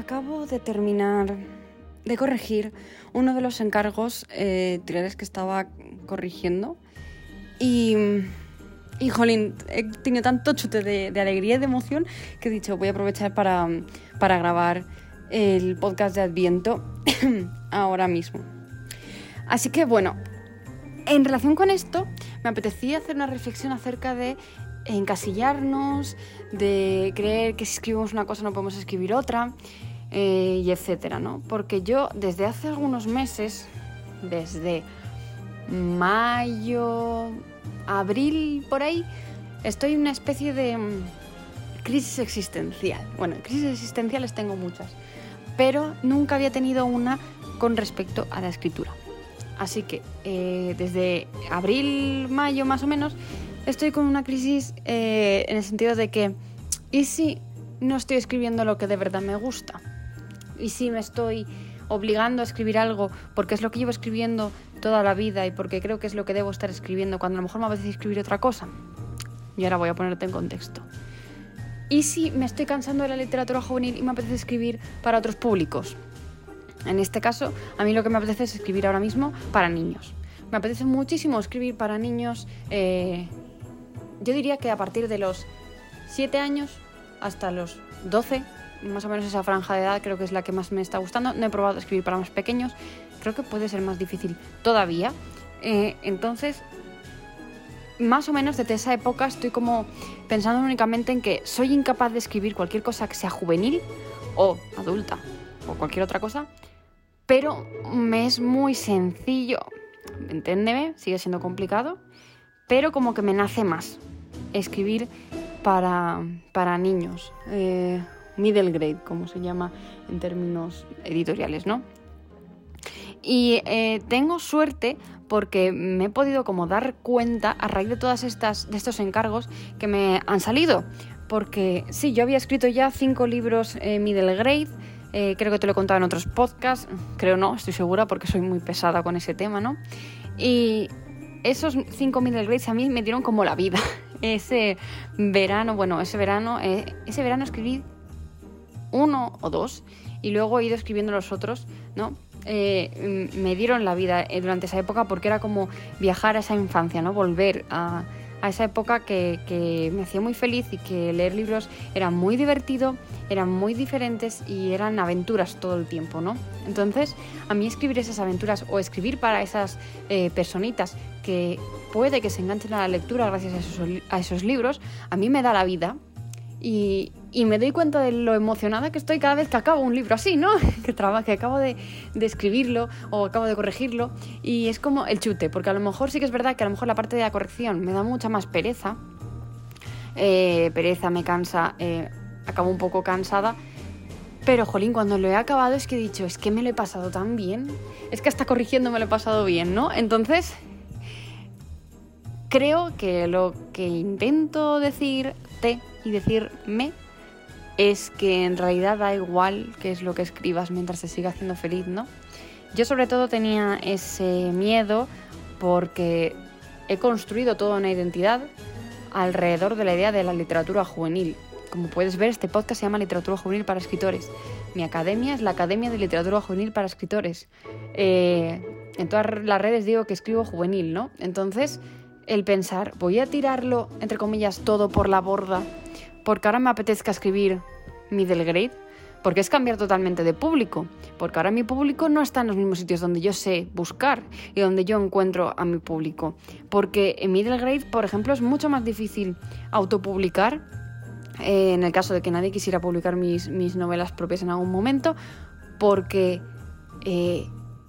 acabo de terminar de corregir uno de los encargos eh, que estaba corrigiendo. Y, y jolín, he tenido tanto chute de, alegría y de emoción que he dicho, voy a aprovechar para, para grabar el podcast de Adviento ahora mismo. Así que bueno, en relación con esto, me apetecía hacer una reflexión acerca de encasillarnos, de creer que si escribimos una cosa no podemos escribir otra, eh, y etcétera, ¿no? Porque yo desde hace algunos meses, desde mayo, abril, por ahí, estoy en una especie de mm, crisis existencial. Bueno, crisis existenciales tengo muchas, pero nunca había tenido una con respecto a la escritura. Así que eh, desde abril, mayo más o menos, estoy con una crisis eh, en el sentido de que, ¿y si no estoy escribiendo lo que de verdad me gusta? ¿Y si me estoy obligando a escribir algo porque es lo que llevo escribiendo toda la vida y porque creo que es lo que debo estar escribiendo cuando a lo mejor me apetece escribir otra cosa? Y ahora voy a ponerte en contexto. ¿Y si me estoy cansando de la literatura juvenil y me apetece escribir para otros públicos? En este caso, a mí lo que me apetece es escribir ahora mismo para niños. Me apetece muchísimo escribir para niños eh, yo diría que a partir de los 7 años hasta los 12, más o menos esa franja de edad creo que es la que más me está gustando. No he probado escribir para más pequeños, creo que puede ser más difícil todavía. Eh, entonces, más o menos desde esa época estoy como pensando únicamente en que soy incapaz de escribir cualquier cosa que sea juvenil o adulta o cualquier otra cosa, pero me es muy sencillo, entiéndeme, sigue siendo complicado, pero como que me nace más escribir para, para niños, eh, middle grade, como se llama en términos editoriales, ¿no? Y eh, tengo suerte porque me he podido como dar cuenta a raíz de todas estas de estos encargos que me han salido. Porque sí, yo había escrito ya cinco libros eh, middle grade. creo que te lo he contado en otros podcasts. Creo no, estoy segura porque soy muy pesada con ese tema, ¿no? Y esos cinco middle grades a mí me dieron como la vida. ese verano, bueno, ese verano, eh, ese verano escribí uno o dos y luego he ido escribiendo los otros, ¿no? Eh, me dieron la vida eh, durante esa época porque era como viajar a esa infancia, ¿no? Volver a, a esa época que, que, me hacía muy feliz y que leer libros era muy divertido, eran muy diferentes y eran aventuras todo el tiempo, ¿no? Entonces, a mí escribir esas aventuras o escribir para esas personitas que puede que se enganchen a la lectura gracias a esos, libros, a mí me da la vida. Y, me doy cuenta de lo emocionada que estoy cada vez que acabo un libro así, ¿no? que, que acabo de, escribirlo o acabo de corregirlo. Y es como el chute, porque a lo mejor sí que es verdad que a lo mejor la parte de la corrección me da mucha más pereza. Eh, pereza, me cansa, eh, acabo un poco cansada. Pero, jolín, cuando lo he acabado es que he dicho, es que me lo he pasado tan bien. Es que hasta corrigiendo me lo he pasado bien, ¿no? Entonces, creo que lo que intento decirte y decirme es que en realidad da igual qué es lo que escribas mientras te siga haciendo feliz, ¿no? Yo sobre todo tenía ese miedo porque he construido toda una identidad alrededor de la idea de la literatura juvenil. Como puedes ver, este podcast se llama Literatura Juvenil para Escritores. Mi academia es la Academia de Literatura Juvenil para Escritores. Eh, en todas las redes digo que escribo juvenil, ¿no? Entonces, el pensar, voy a tirarlo, entre comillas, todo por la borda, porque ahora me apetezca escribir middle grade, porque es cambiar totalmente de público, porque ahora mi público no está en los mismos sitios donde yo sé buscar y donde yo encuentro a mi público, porque en middle grade, por ejemplo, es mucho más difícil autopublicar, eh, en el caso de que nadie quisiera publicar mis, mis novelas propias en algún momento, porque... Eh,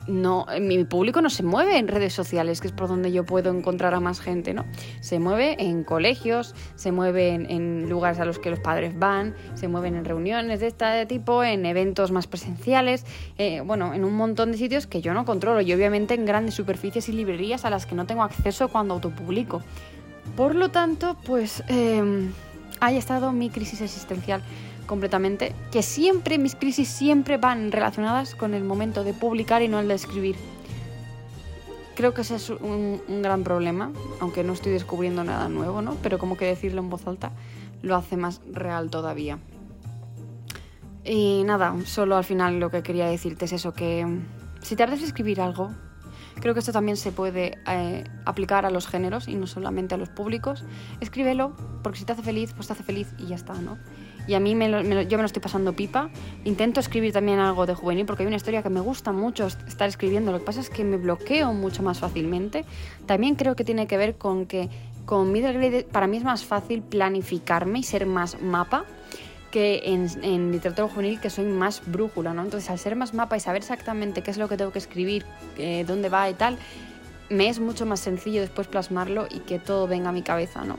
no, mi público no se mueve en redes sociales, que es por donde yo puedo encontrar a más gente, ¿no? Se mueve en colegios, se mueve en, lugares a los que los padres van, se mueven en reuniones de este tipo, en eventos más presenciales, eh, bueno, en un montón de sitios que yo no controlo y obviamente en grandes superficies y librerías a las que no tengo acceso cuando autopublico. Por lo tanto, pues eh, ahí ha estado mi crisis existencial completamente, que siempre, mis crisis siempre van relacionadas con el momento de publicar y no el de escribir. Creo que ese es un, gran problema, aunque no estoy descubriendo nada nuevo, ¿no? Pero como que decirlo en voz alta lo hace más real todavía. Y nada, solo al final lo que quería decirte es eso, que si te apetece escribir algo, creo que esto también se puede eh, aplicar a los géneros y no solamente a los públicos. Escríbelo, porque si te hace feliz, pues te hace feliz y ya está, ¿no? Y a mí me yo me lo estoy pasando pipa. Intento escribir también algo de juvenil porque hay una historia que me gusta mucho estar escribiendo. Lo que pasa es que me bloqueo mucho más fácilmente. También creo que tiene que ver con que con middle grade para mí es más fácil planificarme y ser más mapa que en, literatura juvenil que soy más brújula, ¿no? Entonces, al ser más mapa y saber exactamente qué es lo que tengo que escribir, eh, dónde va y tal, me es mucho más sencillo después plasmarlo y que todo venga a mi cabeza, ¿no?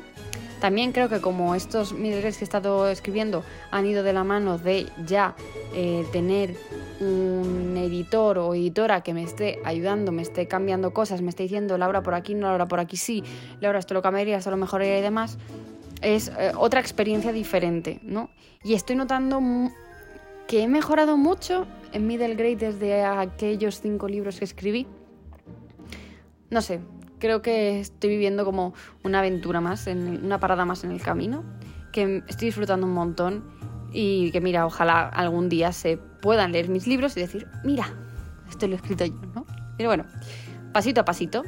También creo que como estos middles que he estado escribiendo han ido de la mano de ya eh, tener un editor o editora que me esté ayudando, me esté cambiando cosas, me esté diciendo Laura por aquí, no Laura por aquí sí, Laura esto lo cambiaría, esto lo mejoraría y demás, es eh, otra experiencia diferente, ¿no? Y estoy notando que he mejorado mucho en middle grade desde aquellos cinco libros que escribí. No sé, creo que estoy viviendo como una aventura más, en, una parada más en el camino, que estoy disfrutando un montón y que mira, ojalá algún día se puedan leer mis libros y decir, mira, esto lo he escrito yo, ¿no? Pero bueno, pasito a pasito,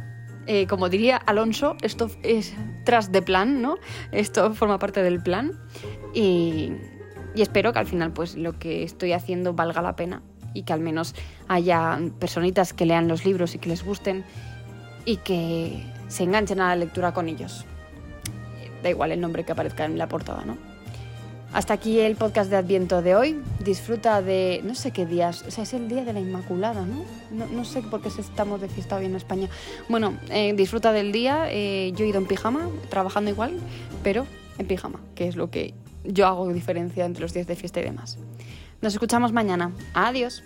eh, como diría Alonso, esto es tras de plan, ¿no? Esto forma parte del plan. Y, espero que al final, pues lo que estoy haciendo valga la pena y que al menos haya personitas que lean los libros y que les gusten y que se enganchen a la lectura con ellos. Da igual el nombre que aparezca en la portada, ¿no? Hasta aquí el podcast de Adviento de hoy. Disfruta de, no sé qué días, o sea, es el día de la Inmaculada, ¿no? No, sé por qué estamos de fiesta hoy en España. Bueno, eh, disfruta del día. Eh, yo he ido en pijama, trabajando igual, pero en pijama, que es lo que yo hago diferencia entre los días de fiesta y demás. Nos escuchamos mañana. Adiós.